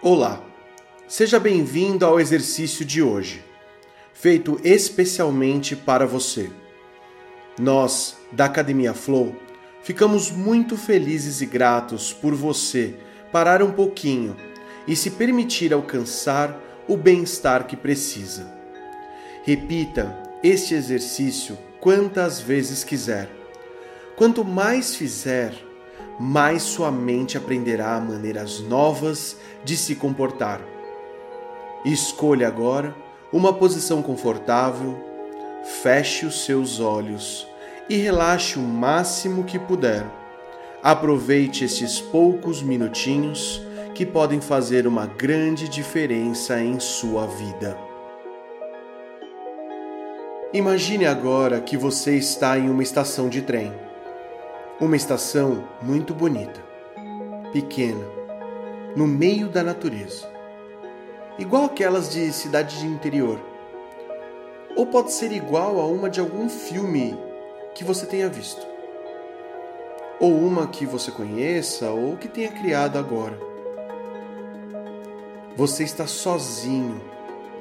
Olá, seja bem-vindo ao exercício de hoje, feito especialmente para você. Nós, da Academia Flow, ficamos muito felizes e gratos por você parar um pouquinho e se permitir alcançar o bem-estar que precisa. Repita este exercício quantas vezes quiser. Quanto mais fizer, mais sua mente aprenderá maneiras novas de se comportar. Escolha agora uma posição confortável, feche os seus olhos e relaxe o máximo que puder. Aproveite estes poucos minutinhos que podem fazer uma grande diferença em sua vida. Imagine agora que você está em uma estação de trem. Uma estação muito bonita, pequena, no meio da natureza, igual aquelas de cidade de interior. Ou pode ser igual a uma de algum filme que você tenha visto, ou uma que você conheça ou que tenha criado agora. Você está sozinho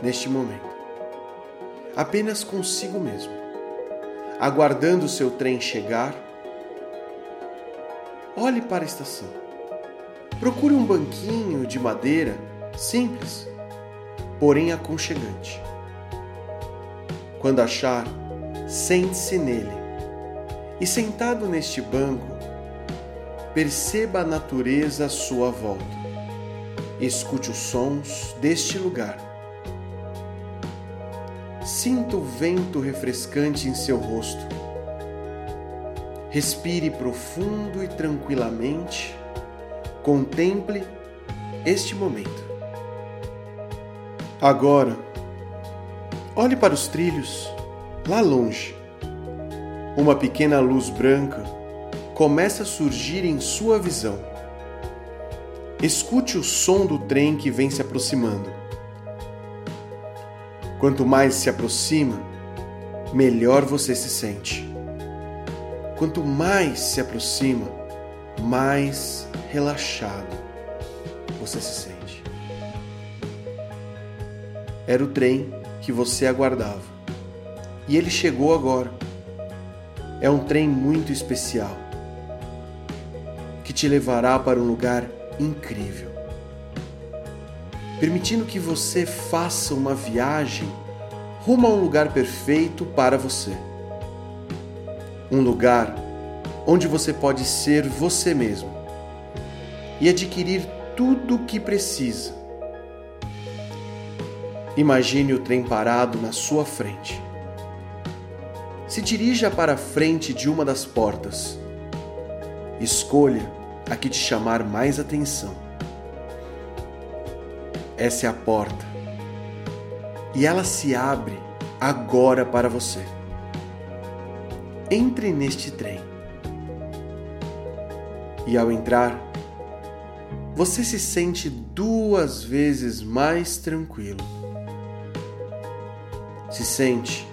neste momento, apenas consigo mesmo, aguardando o seu trem chegar Olhe para a estação. Procure um banquinho de madeira simples, porém aconchegante. Quando achar, sente-se nele. E sentado neste banco, perceba a natureza à sua volta. Escute os sons deste lugar. Sinta o vento refrescante em seu rosto Respire profundo e tranquilamente. Contemple este momento. Agora, olhe para os trilhos, lá longe. Uma pequena luz branca começa a surgir em sua visão. Escute o som do trem que vem se aproximando. Quanto mais se aproxima, melhor você se sente. Quanto mais se aproxima, mais relaxado você se sente. Era o trem que você aguardava. E ele chegou agora. É um trem muito especial que te levará para um lugar incrível, permitindo que você faça uma viagem rumo a um lugar perfeito para você um lugar onde você pode ser você mesmo e adquirir tudo o que precisa. Imagine o trem parado na sua frente. Se dirija para a frente de uma das portas. Escolha a que te chamar mais atenção. Essa é a porta. E ela se abre agora para você entre neste trem. E ao entrar, você se sente duas vezes mais tranquilo. Se sente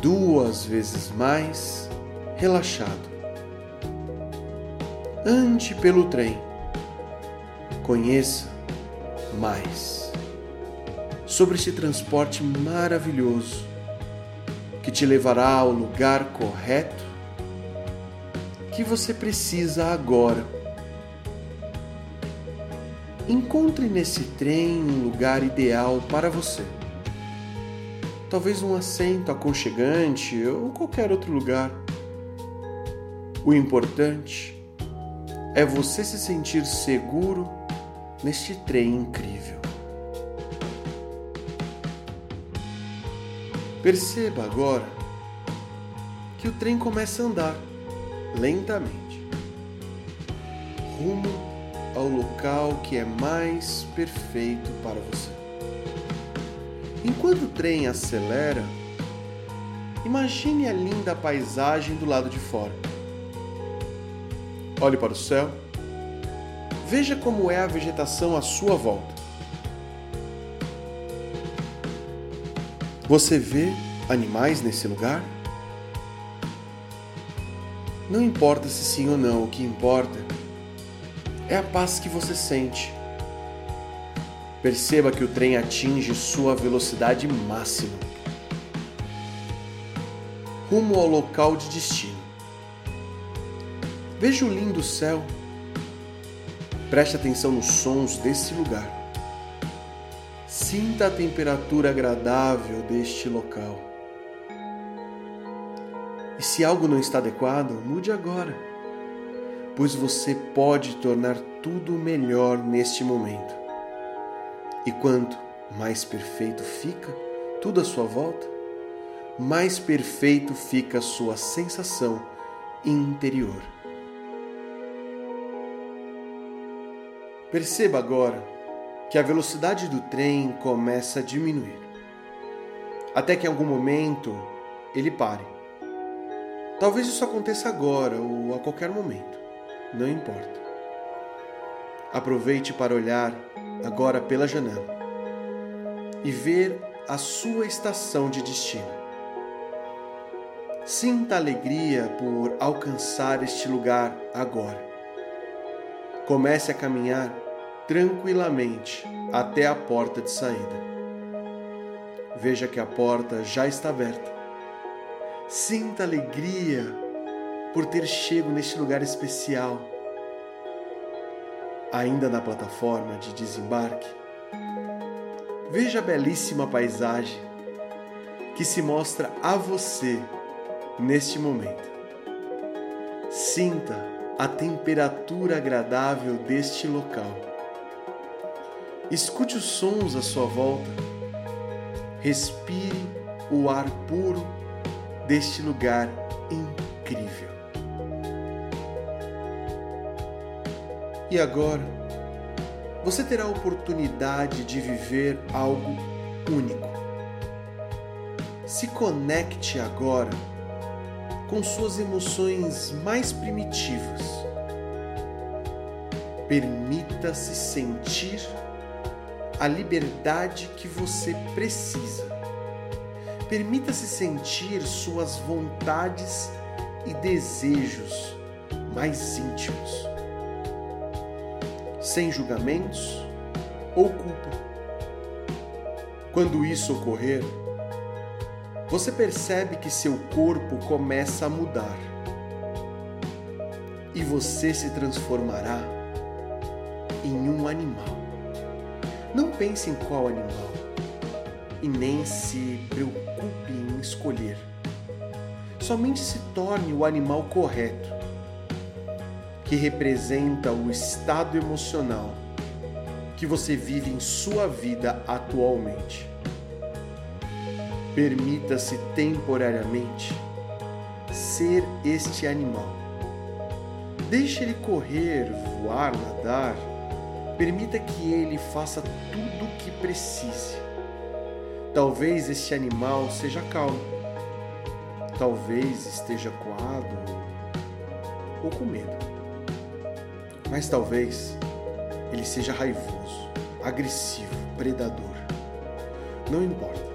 duas vezes mais relaxado. Ande pelo trem. Conheça mais sobre esse transporte maravilhoso que te levará ao lugar correto que você precisa agora. Encontre nesse trem um lugar ideal para você. Talvez um assento aconchegante ou qualquer outro lugar. O importante é você se sentir seguro neste trem incrível. Perceba agora que o trem começa a andar lentamente rumo ao local que é mais perfeito para você. Enquanto o trem acelera, imagine a linda paisagem do lado de fora. Olhe para o céu. Veja como é a vegetação à sua volta. Você vê animais nesse lugar? Não importa se sim ou não, o que importa é a paz que você sente. Perceba que o trem atinge sua velocidade máxima. Rumo ao local de destino. Veja o lindo céu. Preste atenção nos sons desse lugar. Sinta a temperatura agradável deste local. E se algo não está adequado, mude agora, pois você pode tornar tudo melhor neste momento. E quanto mais perfeito fica tudo à sua volta, mais perfeito fica a sua sensação interior. Perceba agora que a velocidade do trem começa a diminuir, até que em algum momento ele pare. Talvez isso aconteça agora ou a qualquer momento, não importa. Aproveite para olhar agora pela janela e ver a sua estação de destino. Sinta alegria por alcançar este lugar agora. Comece a caminhar tranquilamente até a porta de saída. Veja que a porta já está aberta. Sinta alegria por ter chego neste lugar especial. Ainda na plataforma de desembarque, veja a belíssima paisagem que se mostra a você neste momento. Sinta a temperatura agradável deste local Escute os sons à sua volta. Respire o ar puro deste lugar incrível. E agora, você terá a oportunidade de viver algo único. Se conecte agora com suas emoções mais primitivas. Permita-se sentir a liberdade que você precisa. Permita-se sentir suas vontades e desejos mais íntimos, sem julgamentos ou culpa. Quando isso ocorrer, você percebe que seu corpo começa a mudar e você se transformará em um animal. Não pense em qual animal e nem se preocupe em escolher. Somente se torne o animal correto, que representa o estado emocional que você vive em sua vida atualmente. Permita-se temporariamente ser este animal. Deixe ele correr, voar, nadar Permita que ele faça tudo o que precise. Talvez este animal seja calmo, talvez esteja coado ou com medo, mas talvez ele seja raivoso, agressivo, predador. Não importa.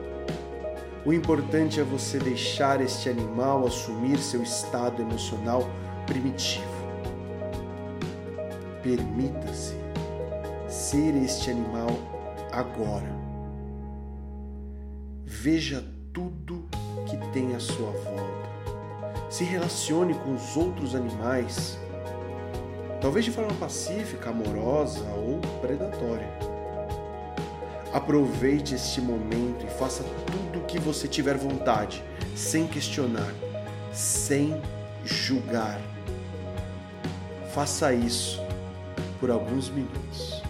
O importante é você deixar este animal assumir seu estado emocional primitivo. Permita-se ser este animal agora. Veja tudo que tem à sua volta. Se relacione com os outros animais, talvez de forma pacífica, amorosa ou predatória. Aproveite este momento e faça tudo o que você tiver vontade, sem questionar, sem julgar. Faça isso por alguns minutos.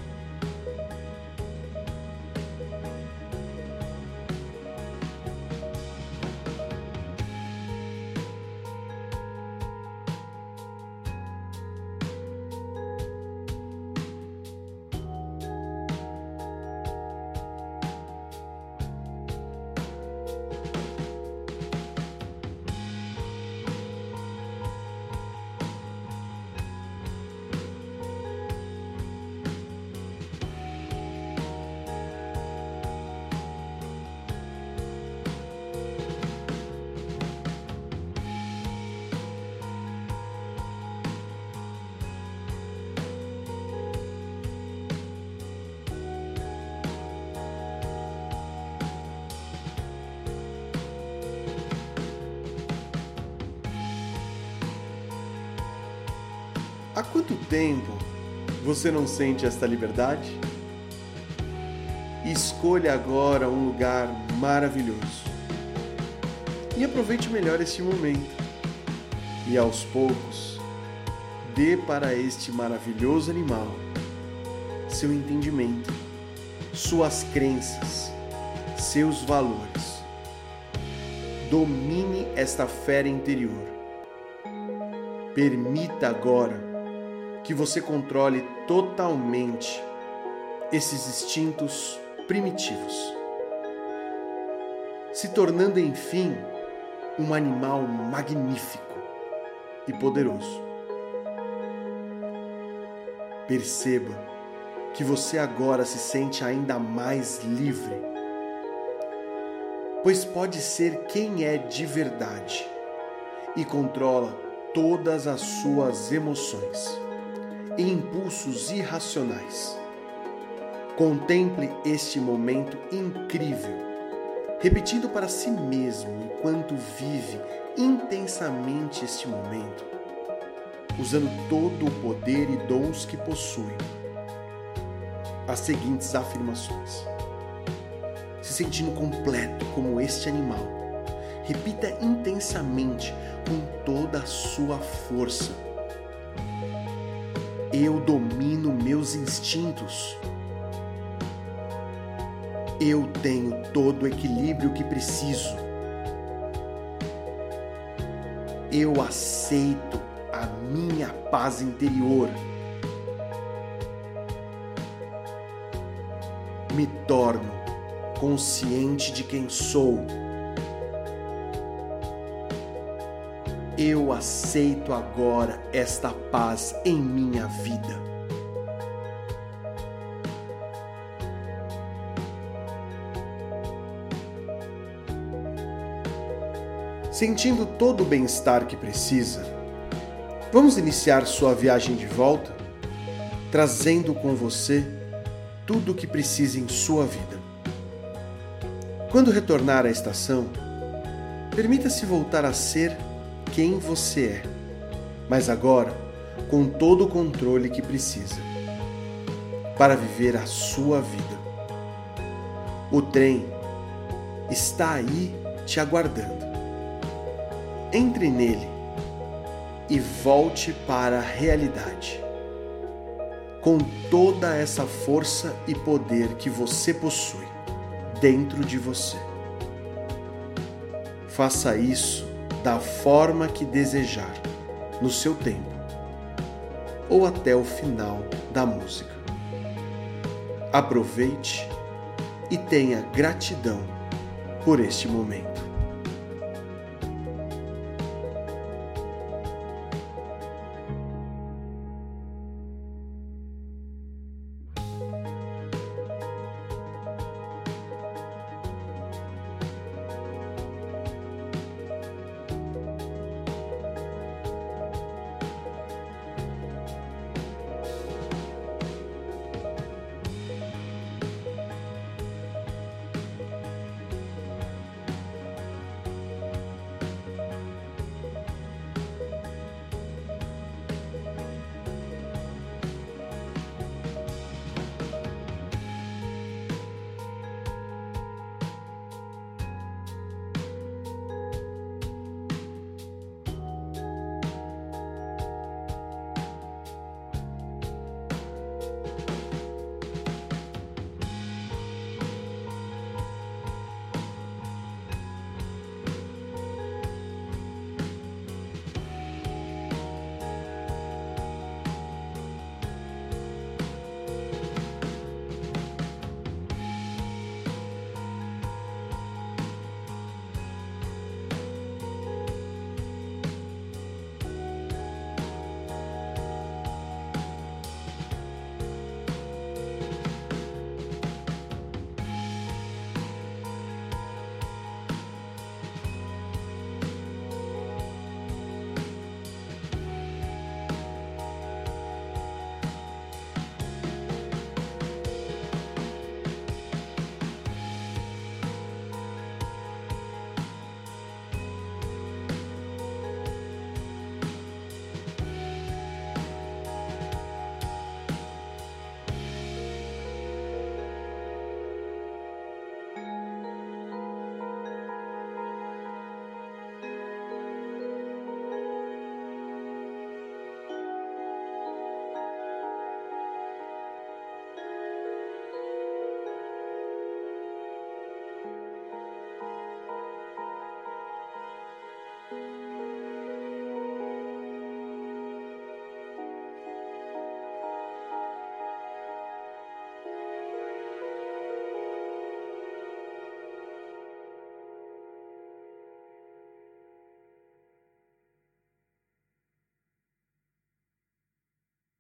Há quanto tempo você não sente esta liberdade? Escolha agora um lugar maravilhoso e aproveite melhor este momento. E aos poucos, dê para este maravilhoso animal seu entendimento, suas crenças, seus valores. Domine esta fera interior. Permita agora que você controle totalmente esses instintos primitivos, se tornando enfim um animal magnífico e poderoso. Perceba que você agora se sente ainda mais livre, pois pode ser quem é de verdade e controla todas as suas emoções e impulsos irracionais. Contemple este momento incrível, repetindo para si mesmo enquanto vive intensamente este momento, usando todo o poder e dons que possui. As seguintes afirmações: se sentindo completo como este animal, repita intensamente com toda a sua força eu domino meus instintos. Eu tenho todo o equilíbrio que preciso. Eu aceito a minha paz interior. Me torno consciente de quem sou. Eu aceito agora esta paz em minha vida. Sentindo todo o bem-estar que precisa, vamos iniciar sua viagem de volta, trazendo com você tudo o que precisa em sua vida. Quando retornar à estação, permita-se voltar a ser quem você é, mas agora com todo o controle que precisa para viver a sua vida. O trem está aí te aguardando. Entre nele e volte para a realidade. Com toda essa força e poder que você possui dentro de você. Faça isso da forma que desejar, no seu tempo, ou até o final da música. Aproveite e tenha gratidão por este momento.